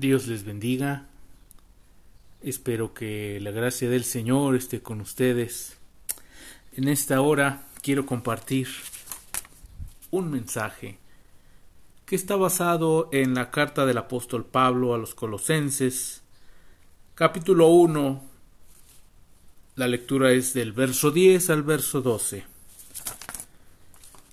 Dios les bendiga. Espero que la gracia del Señor esté con ustedes. En esta hora quiero compartir un mensaje que está basado en la carta del apóstol Pablo a los colosenses, capítulo 1. La lectura es del verso 10 al verso 12.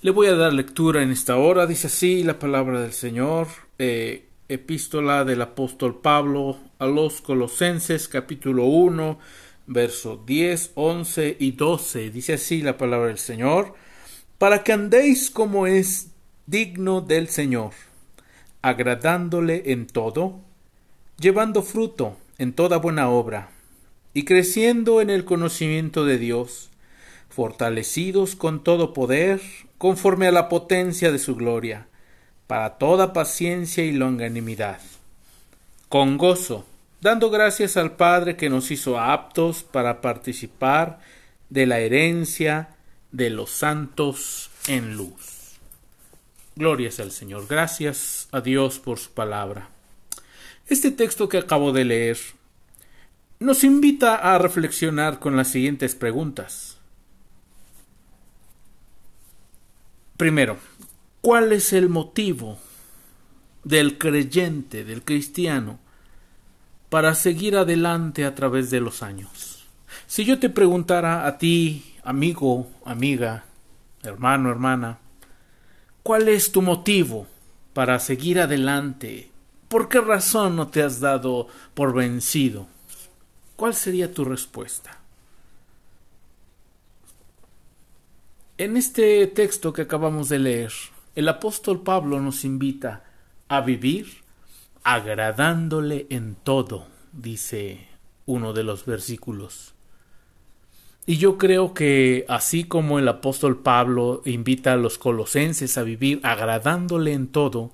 Le voy a dar lectura en esta hora, dice así la palabra del Señor. Eh, epístola del apóstol Pablo a los Colosenses capítulo 1 verso 10, 11 y 12. Dice así la palabra del Señor, para que andéis como es digno del Señor, agradándole en todo, llevando fruto en toda buena obra, y creciendo en el conocimiento de Dios, fortalecidos con todo poder, conforme a la potencia de su gloria, para toda paciencia y longanimidad. Con gozo, dando gracias al Padre que nos hizo aptos para participar de la herencia de los santos en luz. Glorias al Señor. Gracias a Dios por su palabra. Este texto que acabo de leer nos invita a reflexionar con las siguientes preguntas. Primero, ¿Cuál es el motivo del creyente, del cristiano, para seguir adelante a través de los años? Si yo te preguntara a ti, amigo, amiga, hermano, hermana, ¿cuál es tu motivo para seguir adelante? ¿Por qué razón no te has dado por vencido? ¿Cuál sería tu respuesta? En este texto que acabamos de leer, el apóstol Pablo nos invita a vivir agradándole en todo, dice uno de los versículos. Y yo creo que así como el apóstol Pablo invita a los colosenses a vivir agradándole en todo,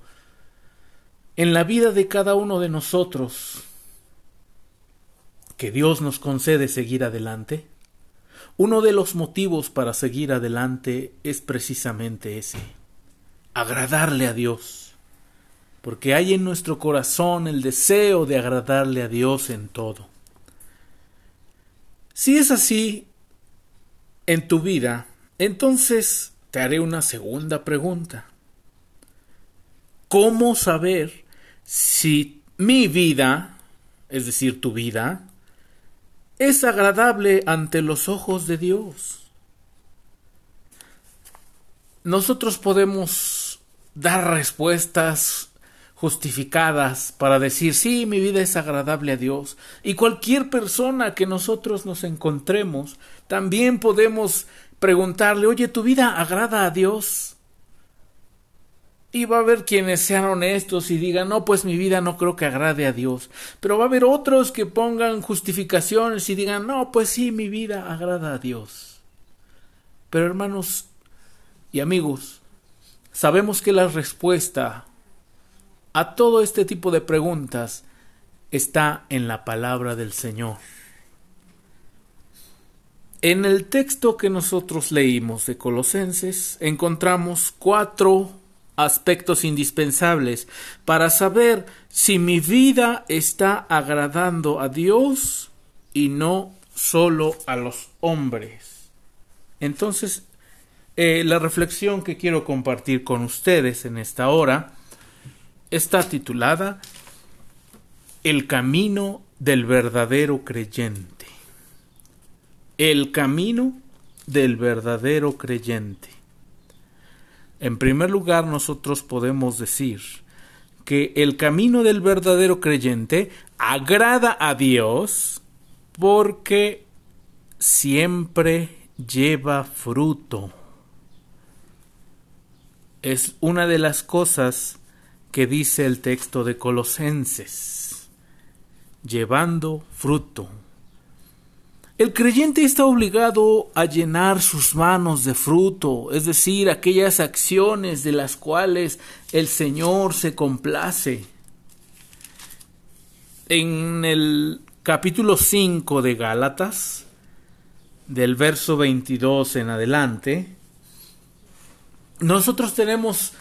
en la vida de cada uno de nosotros, que Dios nos concede seguir adelante, uno de los motivos para seguir adelante es precisamente ese agradarle a Dios, porque hay en nuestro corazón el deseo de agradarle a Dios en todo. Si es así en tu vida, entonces te haré una segunda pregunta. ¿Cómo saber si mi vida, es decir, tu vida, es agradable ante los ojos de Dios? Nosotros podemos dar respuestas justificadas para decir sí, mi vida es agradable a Dios. Y cualquier persona que nosotros nos encontremos, también podemos preguntarle, oye, ¿tu vida agrada a Dios? Y va a haber quienes sean honestos y digan, no, pues mi vida no creo que agrade a Dios. Pero va a haber otros que pongan justificaciones y digan, no, pues sí, mi vida agrada a Dios. Pero hermanos y amigos, Sabemos que la respuesta a todo este tipo de preguntas está en la palabra del Señor. En el texto que nosotros leímos de Colosenses encontramos cuatro aspectos indispensables para saber si mi vida está agradando a Dios y no solo a los hombres. Entonces, eh, la reflexión que quiero compartir con ustedes en esta hora está titulada El camino del verdadero creyente. El camino del verdadero creyente. En primer lugar, nosotros podemos decir que el camino del verdadero creyente agrada a Dios porque siempre lleva fruto es una de las cosas que dice el texto de Colosenses, llevando fruto. El creyente está obligado a llenar sus manos de fruto, es decir, aquellas acciones de las cuales el Señor se complace. En el capítulo 5 de Gálatas, del verso 22 en adelante, nosotros tenemos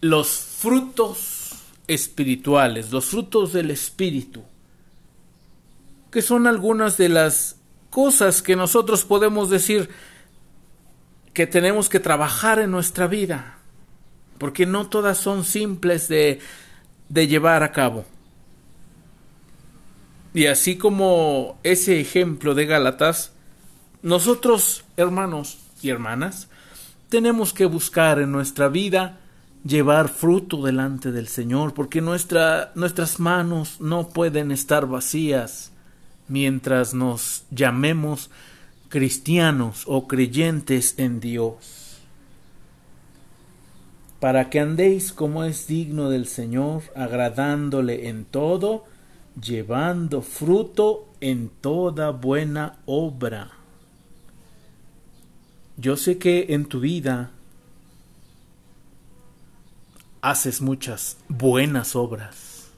los frutos espirituales, los frutos del Espíritu, que son algunas de las cosas que nosotros podemos decir que tenemos que trabajar en nuestra vida, porque no todas son simples de, de llevar a cabo. Y así como ese ejemplo de Gálatas, nosotros, hermanos y hermanas, tenemos que buscar en nuestra vida llevar fruto delante del Señor, porque nuestra, nuestras manos no pueden estar vacías mientras nos llamemos cristianos o creyentes en Dios. Para que andéis como es digno del Señor, agradándole en todo, llevando fruto en toda buena obra. Yo sé que en tu vida haces muchas buenas obras.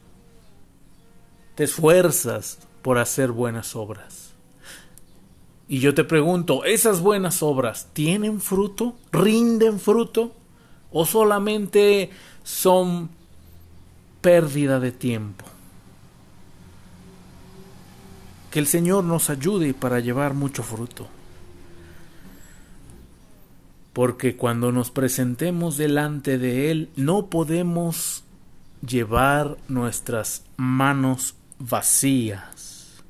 Te esfuerzas por hacer buenas obras. Y yo te pregunto, ¿esas buenas obras tienen fruto? ¿Rinden fruto? ¿O solamente son pérdida de tiempo? Que el Señor nos ayude para llevar mucho fruto. Porque cuando nos presentemos delante de Él no podemos llevar nuestras manos vacías.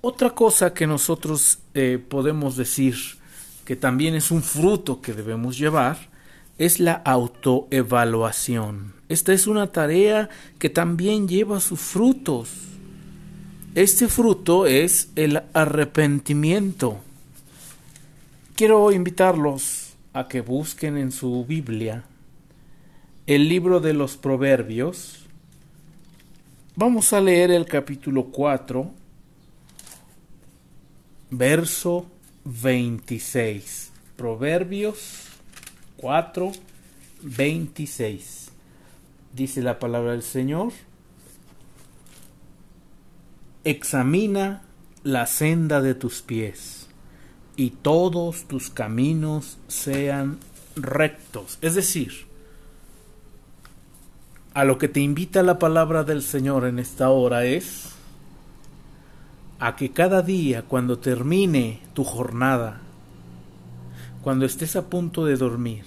Otra cosa que nosotros eh, podemos decir que también es un fruto que debemos llevar es la autoevaluación. Esta es una tarea que también lleva sus frutos. Este fruto es el arrepentimiento. Quiero invitarlos a que busquen en su Biblia el libro de los Proverbios. Vamos a leer el capítulo 4, verso 26. Proverbios 4, 26. Dice la palabra del Señor examina la senda de tus pies y todos tus caminos sean rectos. Es decir, a lo que te invita la palabra del Señor en esta hora es a que cada día cuando termine tu jornada, cuando estés a punto de dormir,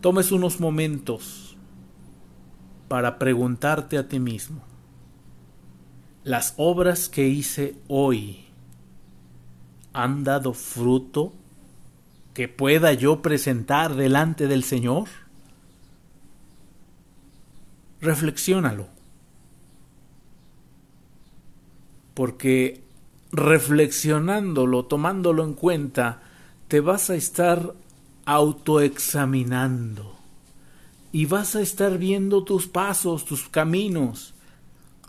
tomes unos momentos para preguntarte a ti mismo, las obras que hice hoy han dado fruto que pueda yo presentar delante del Señor? Reflexiónalo. Porque reflexionándolo, tomándolo en cuenta, te vas a estar autoexaminando y vas a estar viendo tus pasos, tus caminos,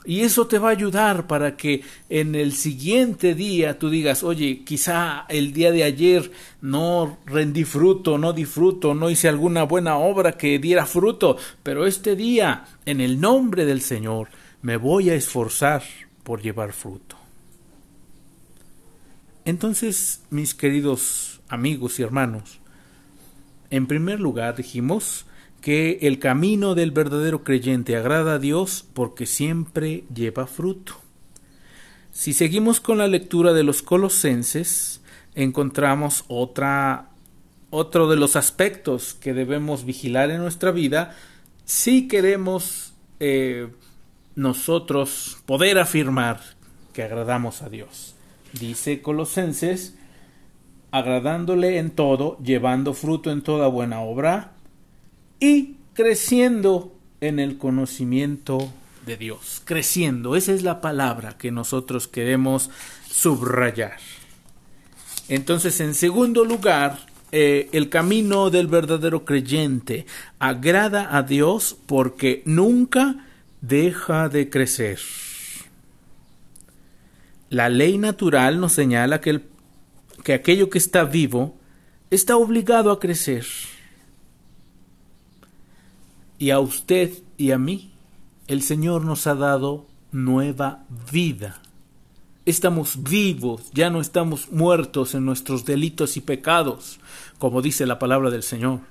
y eso te va a ayudar para que en el siguiente día tú digas, oye, quizá el día de ayer no rendí fruto, no di fruto, no hice alguna buena obra que diera fruto, pero este día, en el nombre del Señor, me voy a esforzar por llevar fruto. Entonces, mis queridos amigos y hermanos, en primer lugar dijimos, que el camino del verdadero creyente agrada a Dios porque siempre lleva fruto. Si seguimos con la lectura de los colosenses, encontramos otra, otro de los aspectos que debemos vigilar en nuestra vida si queremos eh, nosotros poder afirmar que agradamos a Dios. Dice Colosenses, agradándole en todo, llevando fruto en toda buena obra, y creciendo en el conocimiento de Dios. Creciendo, esa es la palabra que nosotros queremos subrayar. Entonces, en segundo lugar, eh, el camino del verdadero creyente agrada a Dios porque nunca deja de crecer. La ley natural nos señala que, que aquello que está vivo está obligado a crecer y a usted y a mí, el Señor nos ha dado nueva vida. Estamos vivos, ya no estamos muertos en nuestros delitos y pecados, como dice la palabra del Señor.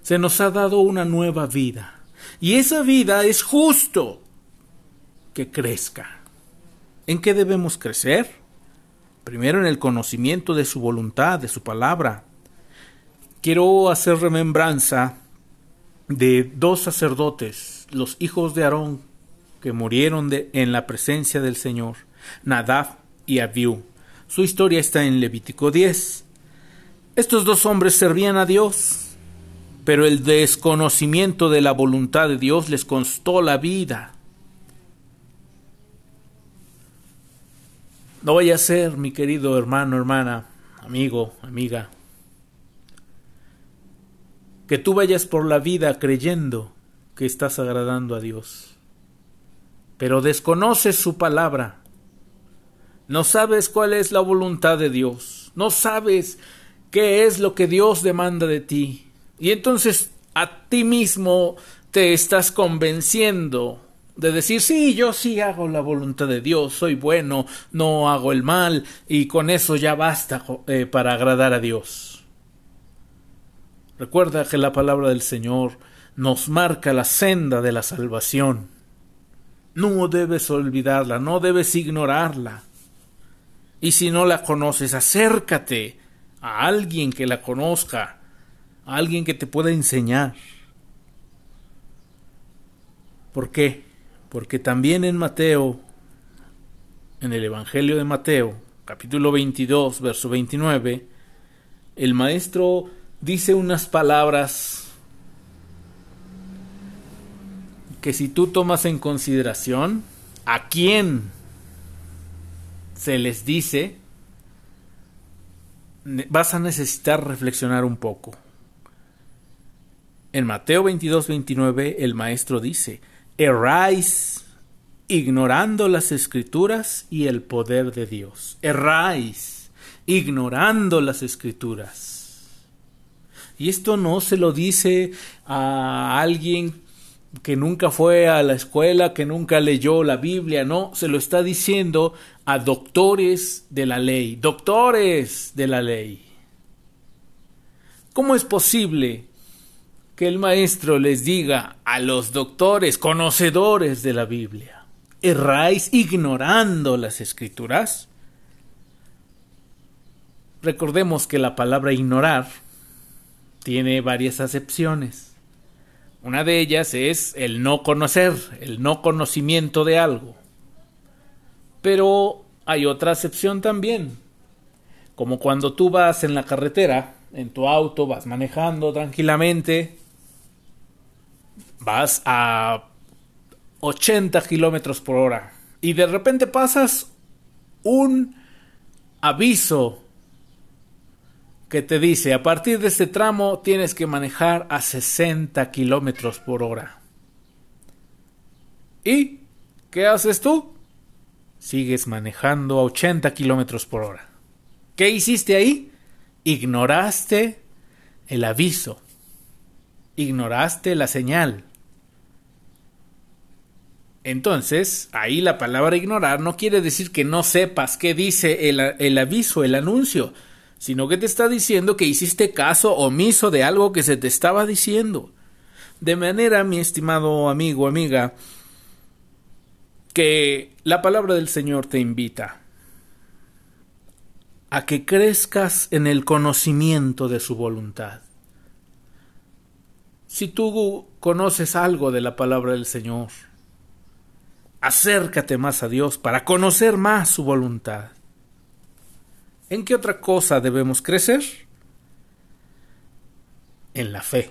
se nos ha dado una nueva vida. Y esa vida es justo que crezca. ¿En qué debemos crecer? Primero en el conocimiento de su voluntad, de su palabra. Quiero hacer remembranza de dos sacerdotes, los hijos de Aarón, que murieron de, en la presencia del Señor, Nadab y Abiú. Su historia está en Levítico 10. Estos dos hombres servían a Dios, pero el desconocimiento de la voluntad de Dios les costó la vida. No vaya a ser, mi querido hermano, hermana, amigo, amiga, que tú vayas por la vida creyendo que estás agradando a Dios, pero desconoces su palabra, no sabes cuál es la voluntad de Dios, no sabes qué es lo que Dios demanda de ti, y entonces a ti mismo te estás convenciendo de decir, sí, yo sí hago la voluntad de Dios, soy bueno, no hago el mal, y con eso ya basta eh, para agradar a Dios. Recuerda que la palabra del Señor nos marca la senda de la salvación. No debes olvidarla, no debes ignorarla. Y si no la conoces, acércate a alguien que la conozca, a alguien que te pueda enseñar. ¿Por qué? Porque también en Mateo, en el Evangelio de Mateo, capítulo 22, verso 29, el maestro dice unas palabras que si tú tomas en consideración a quién se les dice, vas a necesitar reflexionar un poco. En Mateo 22, 29, el maestro dice, erráis ignorando las escrituras y el poder de Dios. Erráis ignorando las escrituras. Y esto no se lo dice a alguien que nunca fue a la escuela, que nunca leyó la Biblia, no, se lo está diciendo a doctores de la ley, doctores de la ley. ¿Cómo es posible que el maestro les diga a los doctores, conocedores de la Biblia, ¿erráis ignorando las escrituras? Recordemos que la palabra ignorar tiene varias acepciones. Una de ellas es el no conocer, el no conocimiento de algo. Pero hay otra acepción también, como cuando tú vas en la carretera, en tu auto, vas manejando tranquilamente vas a 80 kilómetros por hora y de repente pasas un aviso que te dice a partir de este tramo tienes que manejar a 60 kilómetros por hora. ¿Y qué haces tú? Sigues manejando a 80 kilómetros por hora. ¿Qué hiciste ahí? Ignoraste el aviso. Ignoraste la señal. Entonces, ahí la palabra ignorar no quiere decir que no sepas qué dice el, aviso, el anuncio, sino que te está diciendo que hiciste caso omiso de algo que se te estaba diciendo. De manera, mi estimado amigo, amiga, que la palabra del Señor te invita a que crezcas en el conocimiento de su voluntad. Si tú conoces algo de la palabra del Señor, Acércate más a Dios para conocer más su voluntad. ¿En qué otra cosa debemos crecer? En la fe.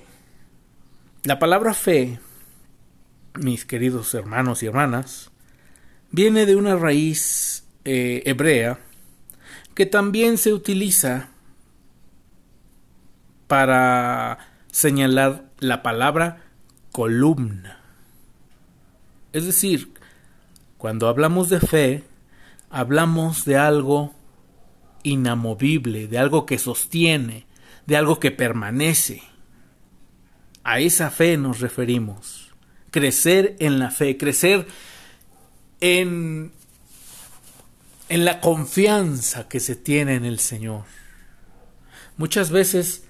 La palabra fe, mis queridos hermanos y hermanas, viene de una raíz eh, hebrea que también se utiliza para señalar la palabra columna. Es decir, cuando hablamos de fe, hablamos de algo inamovible, de algo que sostiene, de algo que permanece. A esa fe nos referimos. Crecer en la fe, crecer en, en la confianza que se tiene en el Señor. Muchas veces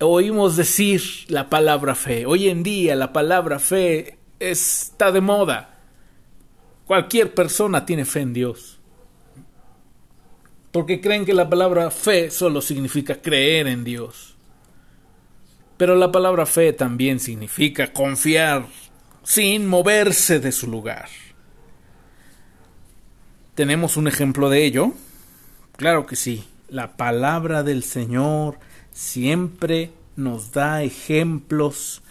oímos decir la palabra fe. Hoy en día la palabra fe está de moda. Cualquier persona tiene fe en Dios. Porque creen que la palabra fe solo significa creer en Dios. Pero la palabra fe también significa confiar sin moverse de su lugar. ¿Tenemos un ejemplo de ello? Claro que sí. La palabra del Señor siempre nos da ejemplos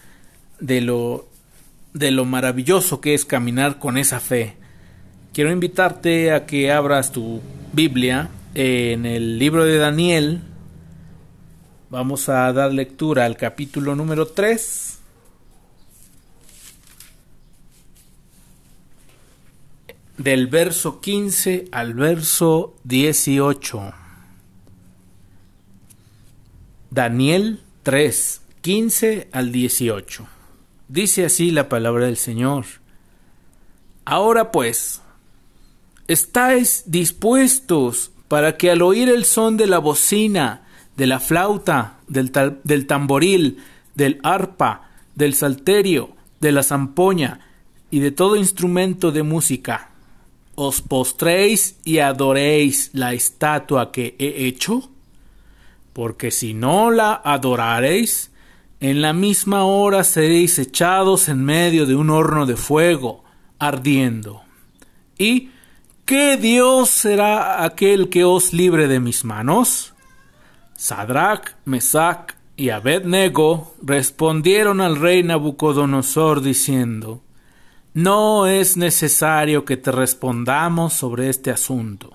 de lo de lo maravilloso que es caminar con esa fe. Quiero invitarte a que abras tu Biblia en el libro de Daniel. Vamos a dar lectura al capítulo número 3. Del verso 15 al verso 18. Daniel 3, 15 al 18. Dice así la palabra del Señor. Ahora pues, ¿estáis dispuestos para que al oír el son de la bocina, de la flauta, del, tamboril, del arpa, del salterio, de la zampoña y de todo instrumento de música, os postréis y adoréis la estatua que he hecho? Porque si no la adorareis, en la misma hora seréis echados en medio de un horno de fuego, ardiendo. ¿Y qué Dios será aquel que os libre de mis manos? Sadrach, Mesach y Abednego respondieron al rey Nabucodonosor diciendo, No es necesario que te respondamos sobre este asunto.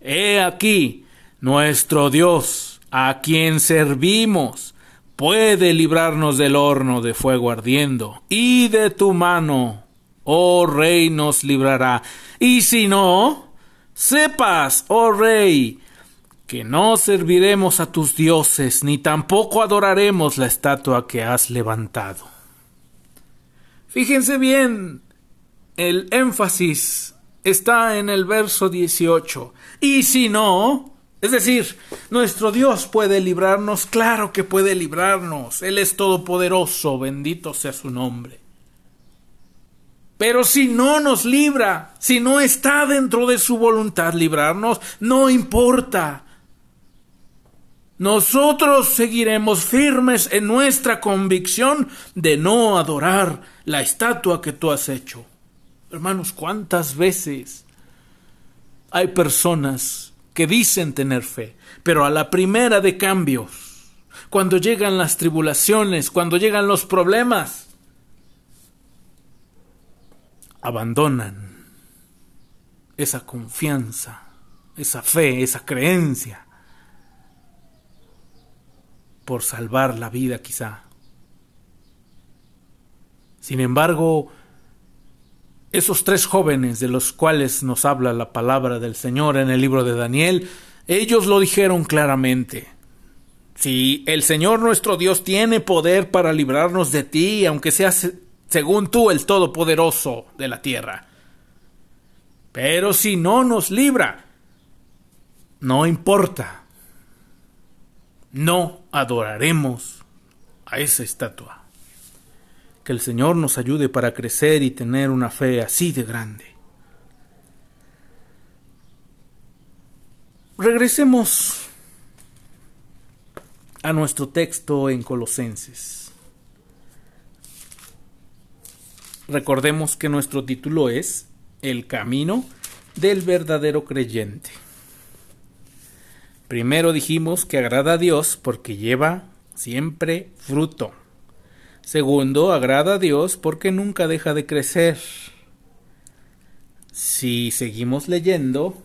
He aquí, nuestro Dios, a quien servimos, puede librarnos del horno de fuego ardiendo, y de tu mano, oh rey, nos librará. Y si no, sepas, oh rey, que no serviremos a tus dioses, ni tampoco adoraremos la estatua que has levantado. Fíjense bien, el énfasis está en el verso 18. Y si no, es decir, nuestro Dios puede librarnos, claro que puede librarnos. Él es todopoderoso, bendito sea su nombre. Pero si no nos libra, si no está dentro de su voluntad librarnos, no importa. Nosotros seguiremos firmes en nuestra convicción de no adorar la estatua que tú has hecho. Hermanos, ¿cuántas veces hay personas que dicen tener fe, pero a la primera de cambios, cuando llegan las tribulaciones, cuando llegan los problemas, abandonan esa confianza, esa fe, esa creencia, por salvar la vida quizá. Sin embargo, esos tres jóvenes de los cuales nos habla la palabra del Señor en el libro de Daniel, ellos lo dijeron claramente. Si el Señor nuestro Dios tiene poder para librarnos de ti, aunque seas según tú el Todopoderoso de la tierra. Pero si no nos libra, no importa. No adoraremos a esa estatua. Que el Señor nos ayude para crecer y tener una fe así de grande. Regresemos a nuestro texto en Colosenses. Recordemos que nuestro título es El camino del verdadero creyente. Primero dijimos que agrada a Dios porque lleva siempre fruto. Segundo, agrada a Dios porque nunca deja de crecer. Si seguimos leyendo,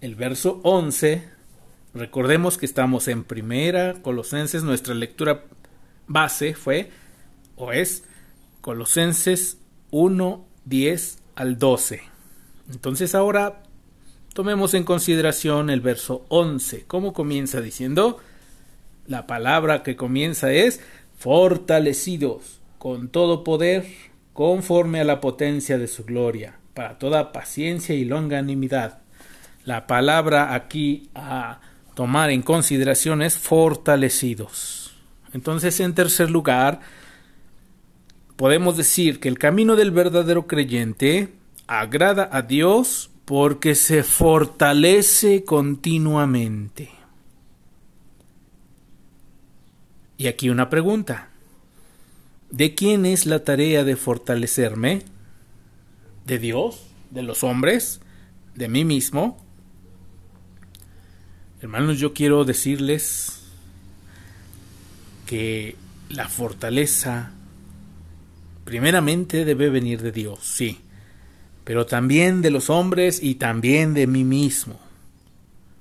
el verso 11, recordemos que estamos en primera Colosenses, nuestra lectura base fue o es Colosenses 1, 10 al 12. Entonces ahora tomemos en consideración el verso 11. ¿Cómo comienza diciendo? La palabra que comienza es fortalecidos con todo poder conforme a la potencia de su gloria, para toda paciencia y longanimidad. La palabra aquí a tomar en consideración es fortalecidos. Entonces, en tercer lugar, podemos decir que el camino del verdadero creyente agrada a Dios porque se fortalece continuamente. Y aquí una pregunta. ¿De quién es la tarea de fortalecerme? ¿De Dios? ¿De los hombres? ¿De mí mismo? Hermanos, yo quiero decirles que la fortaleza primeramente debe venir de Dios, sí, pero también de los hombres y también de mí mismo.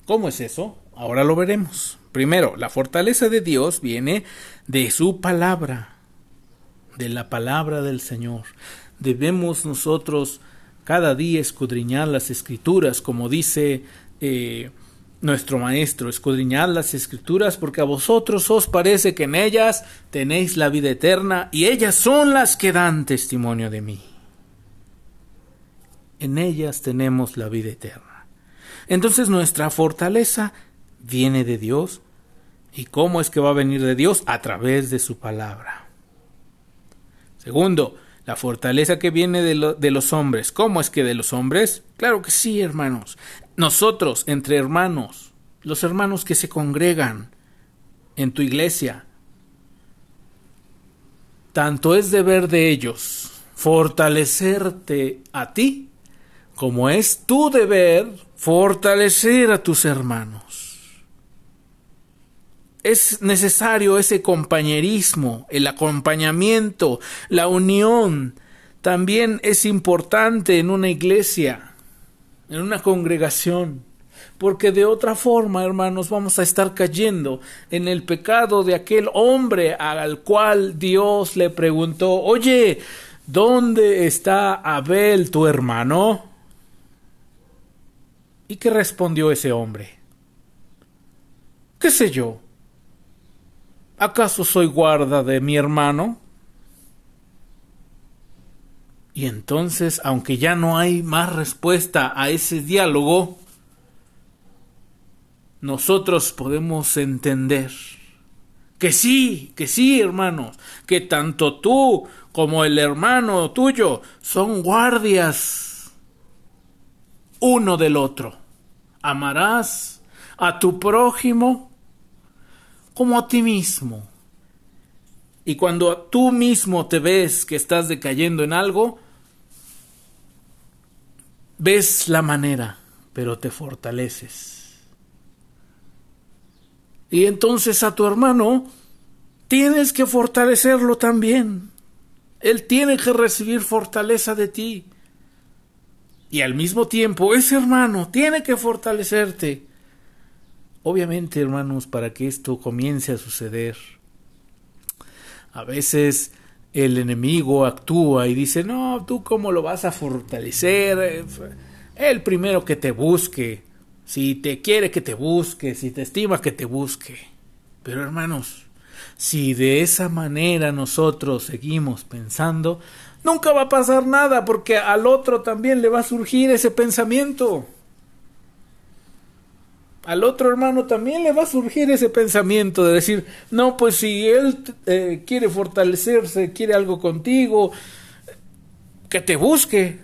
¿Cómo es eso? Ahora lo veremos. Primero, la fortaleza de Dios viene de su palabra, de la palabra del Señor. Debemos nosotros cada día escudriñar las escrituras, como dice eh, nuestro Maestro, escudriñad las escrituras porque a vosotros os parece que en ellas tenéis la vida eterna y ellas son las que dan testimonio de mí. En ellas tenemos la vida eterna. Entonces nuestra fortaleza viene de Dios. ¿Y cómo es que va a venir de Dios? A través de su palabra. Segundo, la fortaleza que viene de, los hombres. ¿Cómo es que de los hombres? Claro que sí, hermanos. Nosotros, entre hermanos, los hermanos que se congregan en tu iglesia, tanto es deber de ellos fortalecerte a ti, como es tu deber fortalecer a tus hermanos es necesario ese compañerismo, el acompañamiento, la unión. También es importante en una iglesia, en una congregación, porque de otra forma, hermanos, vamos a estar cayendo en el pecado de aquel hombre al cual Dios le preguntó, oye, ¿dónde está Abel, tu hermano? ¿Y qué respondió ese hombre? ¿Qué sé yo? ¿Acaso soy guarda de mi hermano? Y entonces, aunque ya no hay más respuesta a ese diálogo, nosotros podemos entender que sí, que sí, hermanos, que tanto tú como el hermano tuyo son guardias uno del otro. Amarás a tu prójimo como a ti mismo. Y cuando tú mismo te ves que estás decayendo en algo, ves la manera, pero te fortaleces. Y entonces a tu hermano tienes que fortalecerlo también. Él tiene que recibir fortaleza de ti. Y al mismo tiempo, ese hermano tiene que fortalecerte. Obviamente, hermanos, para que esto comience a suceder, a veces el enemigo actúa y dice, no, tú cómo lo vas a fortalecer, el primero que te busque, si te quiere que te busque, si te estima que te busque. Pero hermanos, si de esa manera nosotros seguimos pensando, nunca va a pasar nada porque al otro también le va a surgir ese pensamiento al otro hermano también le va a surgir ese pensamiento de decir, no, pues si él eh, quiere fortalecerse, quiere algo contigo, que te busque.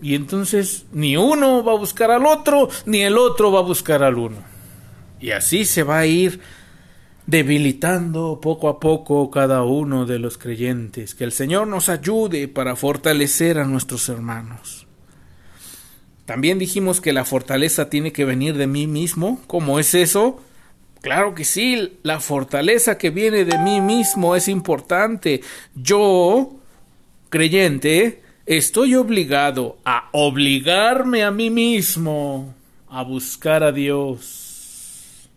Y entonces ni uno va a buscar al otro, ni el otro va a buscar al uno. Y así se va a ir debilitando poco a poco cada uno de los creyentes. Que el Señor nos ayude para fortalecer a nuestros hermanos. También dijimos que la fortaleza tiene que venir de mí mismo. ¿Cómo es eso? Claro que sí, la fortaleza que viene de mí mismo es importante. Yo, creyente, estoy obligado a obligarme a mí mismo a buscar a Dios.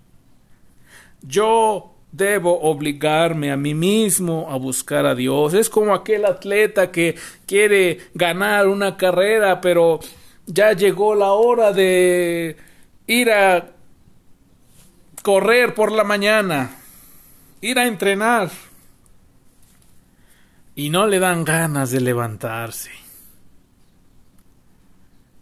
Yo debo obligarme a mí mismo a buscar a Dios. Es como aquel atleta que quiere ganar una carrera, pero ya llegó la hora de ir a correr por la mañana, ir a entrenar. Y no le dan ganas de levantarse.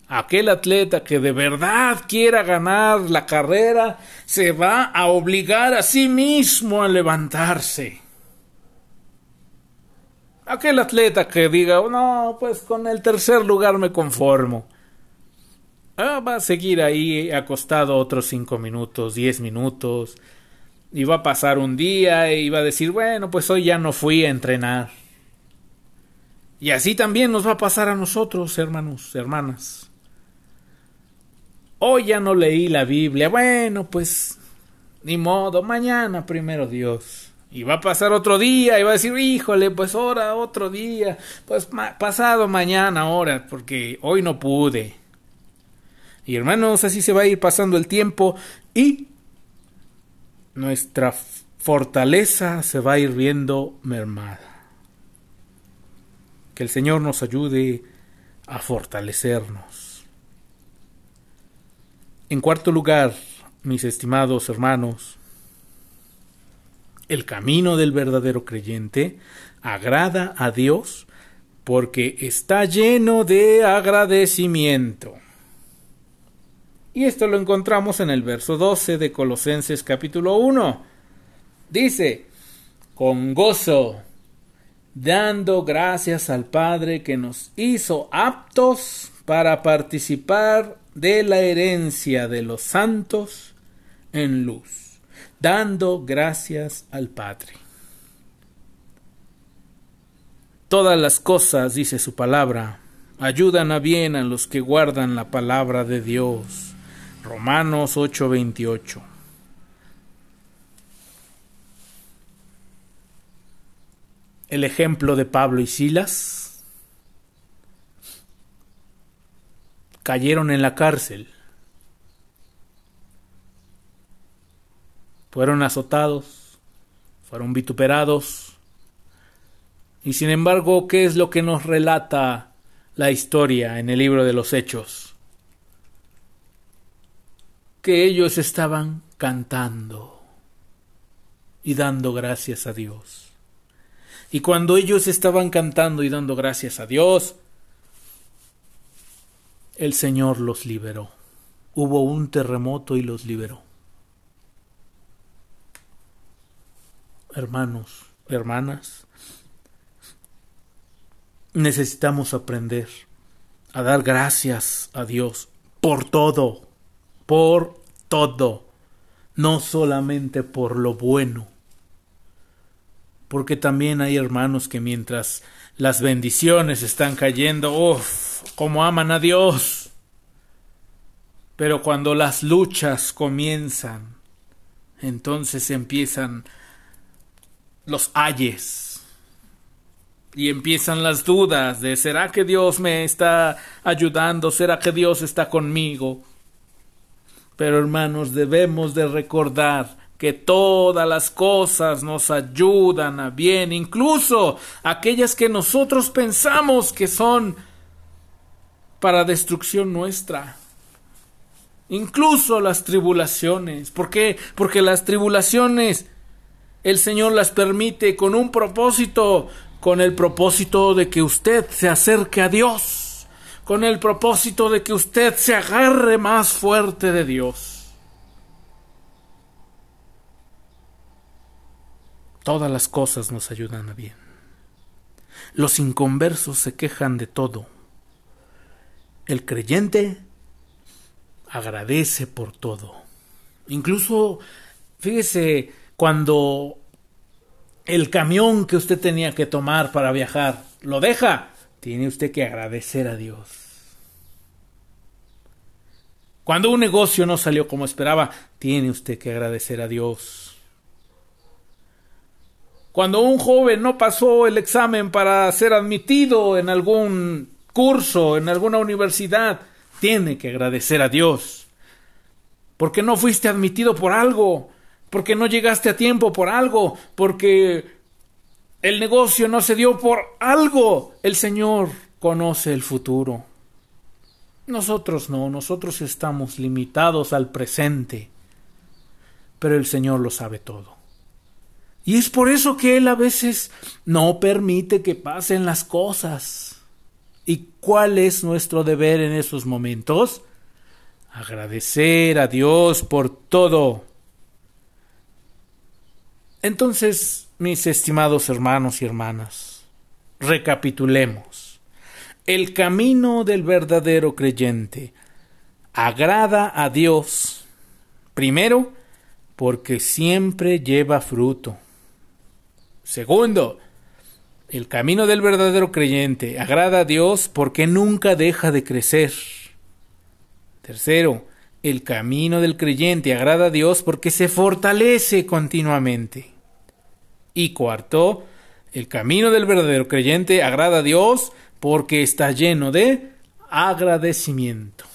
Aquel atleta que de verdad quiera ganar la carrera se va a obligar a sí mismo a levantarse. Aquel atleta que diga, no, pues con el tercer lugar me conformo. Ah, va a seguir ahí acostado otros cinco minutos, diez minutos, y va a pasar un día y va a decir, bueno, pues hoy ya no fui a entrenar. Y así también nos va a pasar a nosotros, hermanos, hermanas. Hoy ya no leí la Biblia. Bueno, pues ni modo, mañana primero Dios. Y va a pasar otro día y va a decir, híjole, pues ahora otro día, pues pasado mañana ahora, porque hoy no pude. Y hermanos, así se va a ir pasando el tiempo y nuestra fortaleza se va a ir viendo mermada. Que el Señor nos ayude a fortalecernos. En cuarto lugar, mis estimados hermanos, el camino del verdadero creyente agrada a Dios porque está lleno de agradecimiento. Y esto lo encontramos en el verso 12 de Colosenses capítulo 1. Dice, con gozo dando gracias al Padre que nos hizo aptos para participar de la herencia de los santos en luz, dando gracias al Padre. Todas las cosas, dice su palabra, ayudan a bien a los que guardan la palabra de Dios. Romanos 8:28 el ejemplo de Pablo y Silas, cayeron en la cárcel, fueron azotados, fueron vituperados, y sin embargo, ¿qué es lo que nos relata la historia en el libro de los Hechos? Que ellos estaban cantando y dando gracias a Dios. Y cuando ellos estaban cantando y dando gracias a Dios, el Señor los liberó. Hubo un terremoto y los liberó. Hermanos, hermanas, necesitamos aprender a dar gracias a Dios por todo, por todo, no solamente por lo bueno porque también hay hermanos que mientras las bendiciones están cayendo, uff, como aman a Dios. Pero cuando las luchas comienzan, entonces empiezan los ayes y empiezan las dudas de ¿será que Dios me está ayudando? ¿Será que Dios está conmigo? Pero hermanos, debemos de recordar que todas las cosas nos ayudan a bien, incluso aquellas que nosotros pensamos que son para destrucción nuestra. Incluso las tribulaciones. ¿Por qué? Porque las tribulaciones el Señor las permite con un propósito, con el propósito de que usted se acerque a Dios, con el propósito de que usted se agarre más fuerte de Dios. Todas las cosas nos ayudan a bien. Los inconversos se quejan de todo. El creyente agradece por todo. Incluso, fíjese, cuando el camión que usted tenía que tomar para viajar lo deja, tiene usted que agradecer a Dios. Cuando un negocio no salió como esperaba, tiene usted que agradecer a Dios. Cuando un joven no pasó el examen para ser admitido en algún curso, en alguna universidad, tiene que agradecer a Dios. Porque no fuiste admitido por algo, porque no llegaste a tiempo por algo, porque el negocio no se dio por algo. El Señor conoce el futuro. Nosotros no, nosotros estamos limitados al presente, pero el Señor lo sabe todo. Y es por eso que Él a veces no permite que pasen las cosas. ¿Y cuál es nuestro deber en esos momentos? Agradecer a Dios por todo. Entonces, mis estimados hermanos y hermanas, recapitulemos. El camino del verdadero creyente agrada a Dios, primero, porque siempre lleva fruto. Segundo, el camino del verdadero creyente agrada a Dios porque nunca deja de crecer. Tercero, el camino del creyente agrada a Dios porque se fortalece continuamente. Y cuarto, el camino del verdadero creyente agrada a Dios porque está lleno de agradecimiento.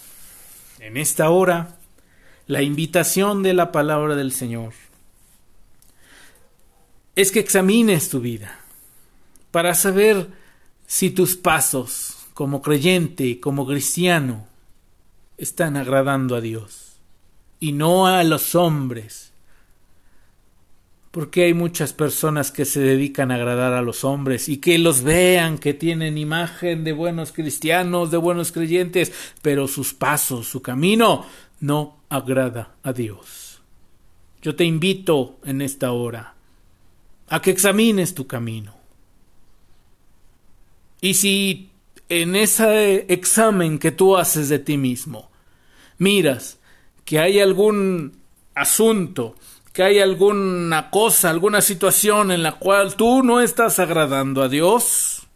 En esta hora, la invitación de la palabra del Señor es que examines tu vida para saber si tus pasos como creyente, como cristiano, están agradando a Dios y no a los hombres. Porque hay muchas personas que se dedican a agradar a los hombres y que los vean, que tienen imagen de buenos cristianos, de buenos creyentes, pero sus pasos, su camino, no agrada a Dios. Yo te invito en esta hora a que examines tu camino y si en ese examen que tú haces de ti mismo miras que hay algún asunto, que hay alguna cosa, alguna situación en la cual tú no estás agradando a Dios,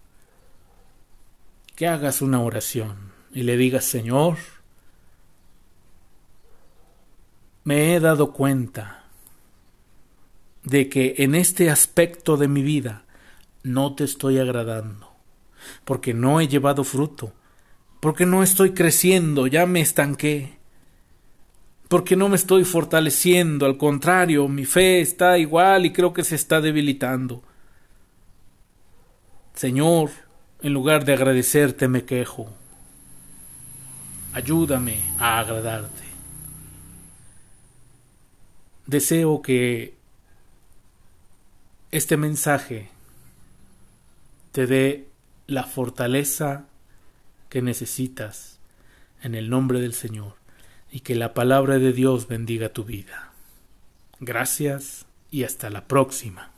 que hagas una oración y le digas, Señor, me he dado cuenta de que en este aspecto de mi vida no te estoy agradando porque no he llevado fruto, porque no estoy creciendo, ya me estanqué, porque no me estoy fortaleciendo, al contrario, mi fe está igual y creo que se está debilitando. Señor, en lugar de agradecerte me quejo. Ayúdame a agradarte. Deseo que este mensaje te dé la fortaleza que necesitas en el nombre del Señor y que la palabra de Dios bendiga tu vida. Gracias y hasta la próxima.